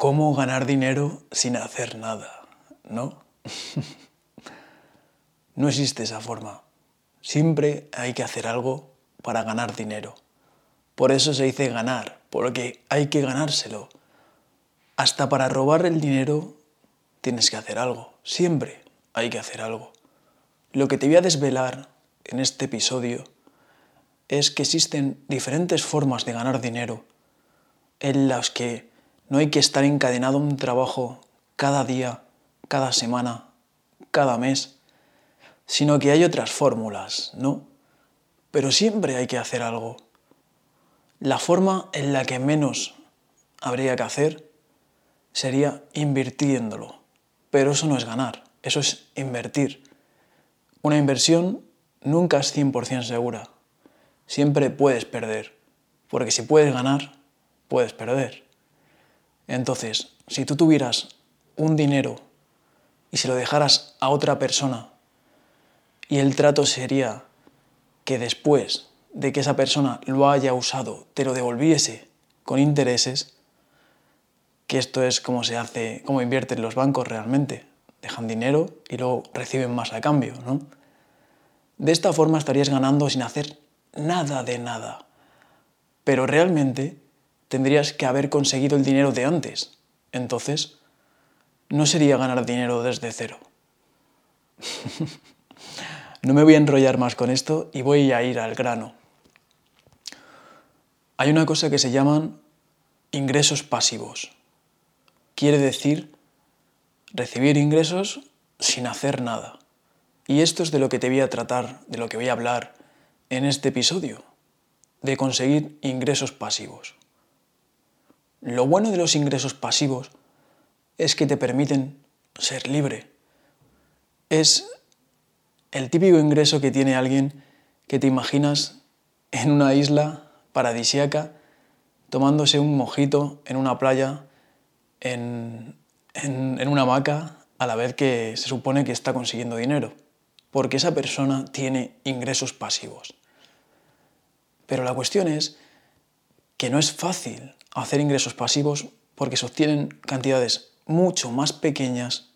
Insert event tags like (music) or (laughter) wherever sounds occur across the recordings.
cómo ganar dinero sin hacer nada, ¿no? no existe esa forma. Siempre hay que hacer algo para ganar dinero. Por eso se dice ganar, porque hay que ganárselo. Hasta para robar el dinero tienes que hacer algo. Siempre hay que hacer algo. Lo que te voy a desvelar en este episodio es que existen diferentes formas de ganar dinero en las que no hay que estar encadenado a un trabajo cada día, cada semana, cada mes, sino que hay otras fórmulas, ¿no? Pero siempre hay que hacer algo. La forma en la que menos habría que hacer sería invirtiéndolo. Pero eso no es ganar, eso es invertir. Una inversión nunca es 100% segura. Siempre puedes perder, porque si puedes ganar, puedes perder. Entonces, si tú tuvieras un dinero y se lo dejaras a otra persona y el trato sería que después de que esa persona lo haya usado te lo devolviese con intereses, que esto es como se hace, como invierten los bancos realmente. Dejan dinero y luego reciben más a cambio, ¿no? De esta forma estarías ganando sin hacer nada de nada. Pero realmente tendrías que haber conseguido el dinero de antes. Entonces, no sería ganar dinero desde cero. (laughs) no me voy a enrollar más con esto y voy a ir al grano. Hay una cosa que se llaman ingresos pasivos. Quiere decir recibir ingresos sin hacer nada. Y esto es de lo que te voy a tratar, de lo que voy a hablar en este episodio, de conseguir ingresos pasivos. Lo bueno de los ingresos pasivos es que te permiten ser libre. Es el típico ingreso que tiene alguien que te imaginas en una isla paradisiaca tomándose un mojito en una playa, en, en una hamaca, a la vez que se supone que está consiguiendo dinero porque esa persona tiene ingresos pasivos. Pero la cuestión es que no es fácil hacer ingresos pasivos porque se cantidades mucho más pequeñas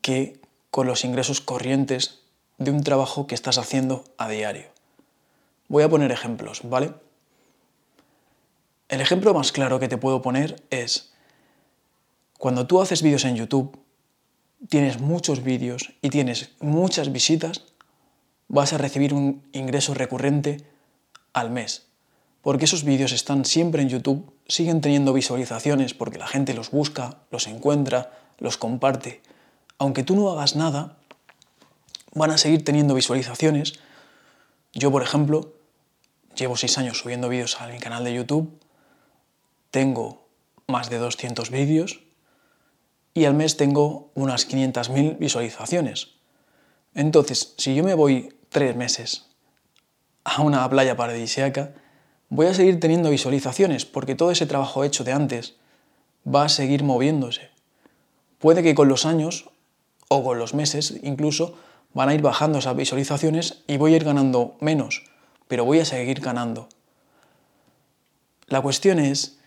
que con los ingresos corrientes de un trabajo que estás haciendo a diario. Voy a poner ejemplos, ¿vale? El ejemplo más claro que te puedo poner es cuando tú haces vídeos en YouTube tienes muchos vídeos y tienes muchas visitas, vas a recibir un ingreso recurrente al mes. Porque esos vídeos están siempre en YouTube, siguen teniendo visualizaciones porque la gente los busca, los encuentra, los comparte. Aunque tú no hagas nada, van a seguir teniendo visualizaciones. Yo, por ejemplo, llevo seis años subiendo vídeos a mi canal de YouTube, tengo más de 200 vídeos, y al mes tengo unas 500.000 visualizaciones. Entonces, si yo me voy tres meses a una playa paradisíaca, voy a seguir teniendo visualizaciones porque todo ese trabajo hecho de antes va a seguir moviéndose. Puede que con los años o con los meses incluso van a ir bajando esas visualizaciones y voy a ir ganando menos, pero voy a seguir ganando. La cuestión es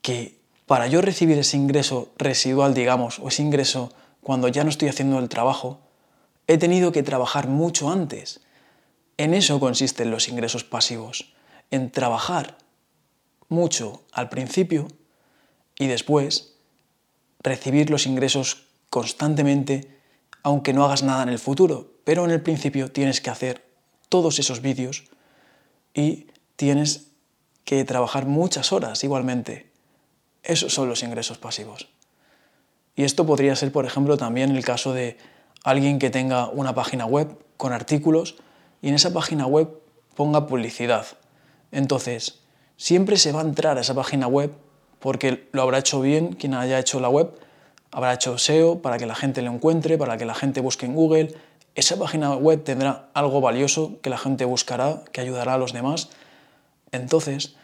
que para yo recibir ese ingreso residual, digamos, o ese ingreso cuando ya no estoy haciendo el trabajo, he tenido que trabajar mucho antes. En eso consisten los ingresos pasivos, en trabajar mucho al principio y después recibir los ingresos constantemente, aunque no hagas nada en el futuro. Pero en el principio tienes que hacer todos esos vídeos y tienes que trabajar muchas horas igualmente. Esos son los ingresos pasivos. Y esto podría ser, por ejemplo, también el caso de alguien que tenga una página web con artículos y en esa página web ponga publicidad. Entonces, siempre se va a entrar a esa página web porque lo habrá hecho bien quien haya hecho la web, habrá hecho SEO para que la gente lo encuentre, para que la gente busque en Google. Esa página web tendrá algo valioso que la gente buscará, que ayudará a los demás. Entonces,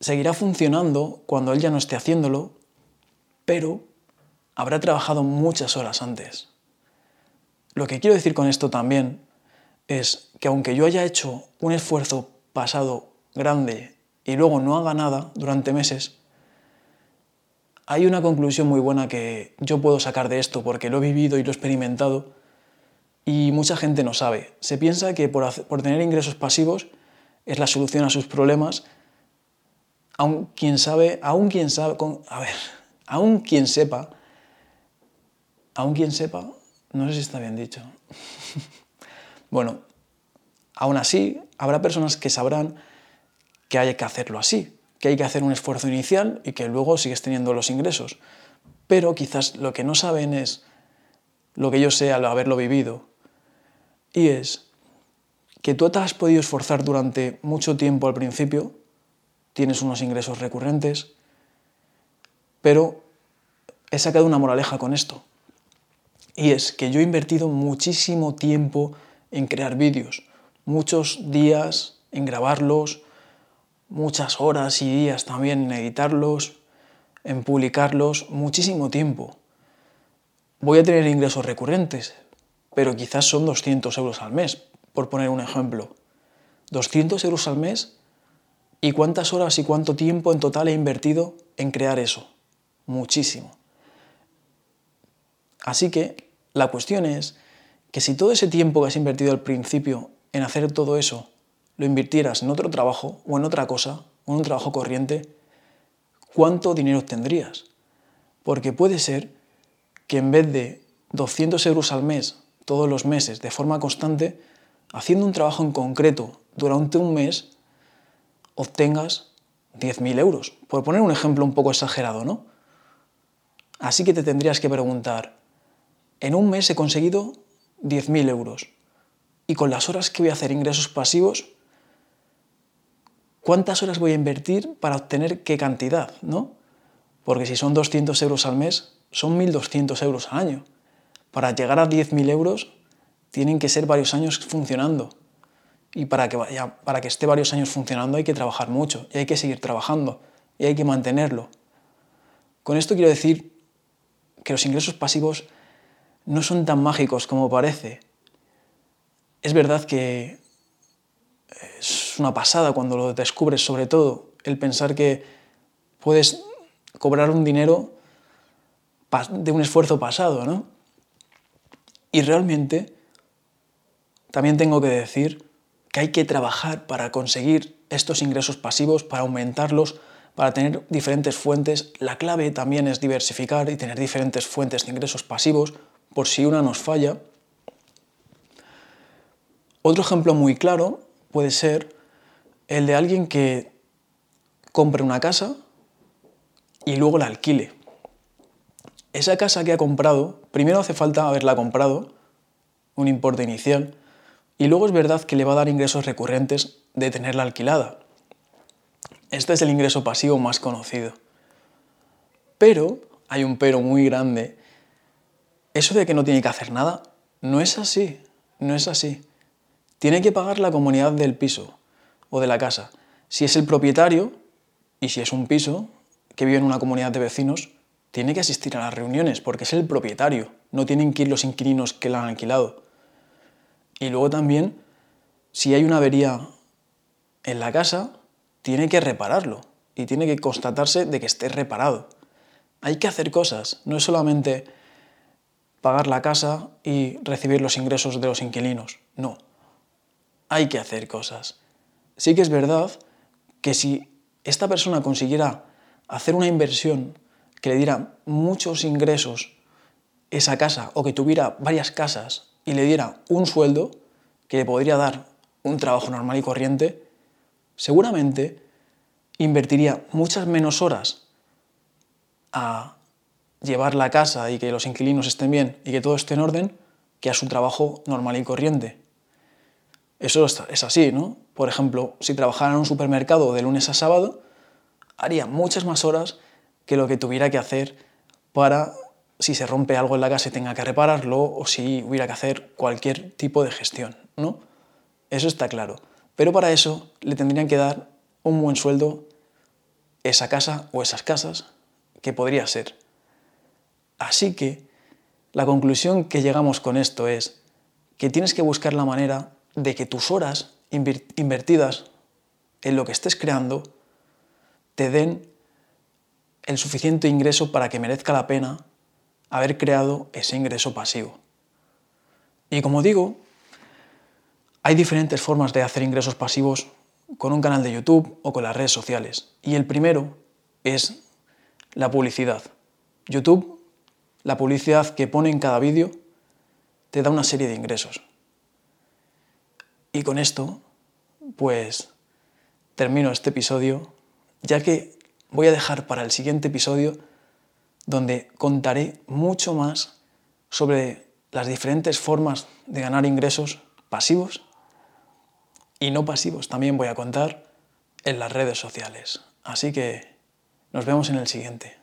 seguirá funcionando cuando él ya no esté haciéndolo, pero habrá trabajado muchas horas antes. Lo que quiero decir con esto también es que aunque yo haya hecho un esfuerzo pasado grande y luego no haga nada durante meses, hay una conclusión muy buena que yo puedo sacar de esto porque lo he vivido y lo he experimentado y mucha gente no sabe. Se piensa que por, tener ingresos pasivos es la solución a sus problemas, aun quien sabe, aún quien sabe, a ver, (laughs) aún quien sepa, aún quien sepa, no sé si está bien dicho. (laughs) bueno, aún así, habrá personas que sabrán que hay que hacerlo así, que hay que hacer un esfuerzo inicial y que luego sigues teniendo los ingresos. Pero quizás lo que no saben es lo que yo sé al haberlo vivido, y es que tú te has podido esforzar durante mucho tiempo al principio, tienes unos ingresos recurrentes, pero he sacado una moraleja con esto. Y es que yo he invertido muchísimo tiempo en crear vídeos, muchos días en grabarlos, muchas horas y días también en editarlos, en publicarlos, muchísimo tiempo. Voy a tener ingresos recurrentes, pero quizás son 200 euros al mes, por poner un ejemplo. 200 euros al mes y cuántas horas y cuánto tiempo en total he invertido en crear eso. Muchísimo. Así que la cuestión es que si todo ese tiempo que has invertido al principio en hacer todo eso lo invirtieras en otro trabajo o en otra cosa, o en un trabajo corriente, ¿cuánto dinero obtendrías? Porque puede ser que en vez de 200 euros al mes todos los meses de forma constante, haciendo un trabajo en concreto durante un mes, obtengas 10.000 euros. Por poner un ejemplo un poco exagerado, ¿no? Así que te tendrías que preguntar, en un mes he conseguido 10.000 euros y con las horas que voy a hacer ingresos pasivos, ¿cuántas horas voy a invertir para obtener qué cantidad, ¿no? Porque si son 200 euros al mes, son 1.200 euros al año. Para llegar a 10.000 euros tienen que ser varios años funcionando. Y para que, para que esté varios años funcionando hay que trabajar mucho y hay que seguir trabajando y hay que mantenerlo. Con esto quiero decir que los ingresos pasivos no son tan mágicos como parece. Es verdad que es una pasada cuando lo descubres, sobre todo el pensar que puedes cobrar un dinero de un esfuerzo pasado, ¿no? Y realmente también tengo que decir que hay que trabajar para conseguir estos ingresos pasivos, para aumentarlos, para tener diferentes fuentes. La clave también es diversificar y tener diferentes fuentes de ingresos pasivos por si una nos falla. Otro ejemplo muy claro puede ser el de alguien que compre una casa y luego la alquile esa casa que ha comprado, primero hace falta haberla comprado, un importe inicial, y luego es verdad que le va a dar ingresos recurrentes de tenerla alquilada. Este es el ingreso pasivo más conocido. Pero, hay un pero muy grande, eso de que no tiene que hacer nada, no es así, no es así. Tiene que pagar la comunidad del piso o de la casa. Si es el propietario y si es un piso que vive en una comunidad de vecinos, tiene que asistir a las reuniones porque es el propietario, no tienen que ir los inquilinos que la han alquilado. Y luego también, si hay una avería en la casa, tiene que repararlo y tiene que constatarse de que esté reparado. Hay que hacer cosas, no es solamente pagar la casa y recibir los ingresos de los inquilinos, no. Hay que hacer cosas. Sí que es verdad que si esta persona consiguiera hacer una inversión que le diera muchos ingresos esa casa o que tuviera varias casas y le diera un sueldo que le podría dar un trabajo normal y corriente, seguramente invertiría muchas menos horas a llevar la casa y que los inquilinos estén bien y que todo esté en orden que a su trabajo normal y corriente. Eso es así, ¿no? Por ejemplo, si trabajara en un supermercado de lunes a sábado, haría muchas más horas que lo que tuviera que hacer para, si se rompe algo en la casa, tenga que repararlo o si hubiera que hacer cualquier tipo de gestión, ¿no? Eso está claro. Pero para eso le tendrían que dar un buen sueldo esa casa o esas casas, que podría ser. Así que la conclusión que llegamos con esto es que tienes que buscar la manera de que tus horas invertidas en lo que estés creando te den el suficiente ingreso para que merezca la pena haber creado ese ingreso pasivo. Y como digo, hay diferentes formas de hacer ingresos pasivos con un canal de YouTube o con las redes sociales. Y el primero es la publicidad. YouTube, la publicidad que pone en cada vídeo, te da una serie de ingresos. Y con esto, pues termino este episodio, ya que voy a dejar para el siguiente episodio donde contaré mucho más sobre las diferentes formas de ganar ingresos pasivos y no pasivos. También voy a contar en las redes sociales. Así que nos vemos en el siguiente.